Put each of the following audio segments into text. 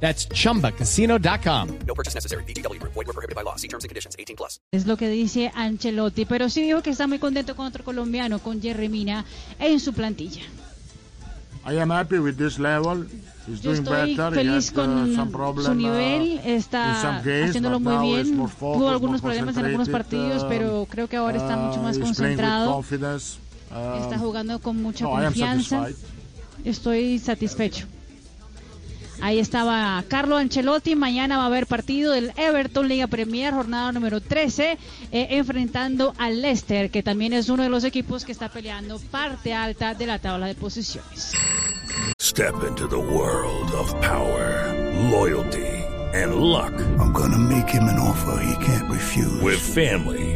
That's chumbacasino.com. No purchase necessary. Void were prohibited by law. See terms and conditions. 18 plus. Es lo que dice Ancelotti, pero sí dijo que está muy contento con otro colombiano, con Jerry Mina, en su plantilla. I am happy with this level. He's Yo doing estoy better. feliz he had, uh, con some problem, su nivel, uh, in está some games, haciéndolo muy bien. more focused, Tuvo algunos problemas en algunos partidos, uh, pero creo que ahora está mucho uh, más he's playing with concentrado. Um, Está jugando con mucha no, confianza. Estoy satisfecho. Ahí estaba Carlo Ancelotti. Mañana va a haber partido del Everton Liga Premier, jornada número 13, eh, enfrentando al Leicester, que también es uno de los equipos que está peleando parte alta de la tabla de posiciones. Step into the world of power, loyalty, and luck. I'm gonna make him an offer he can't refuse. With family,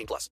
18 plus.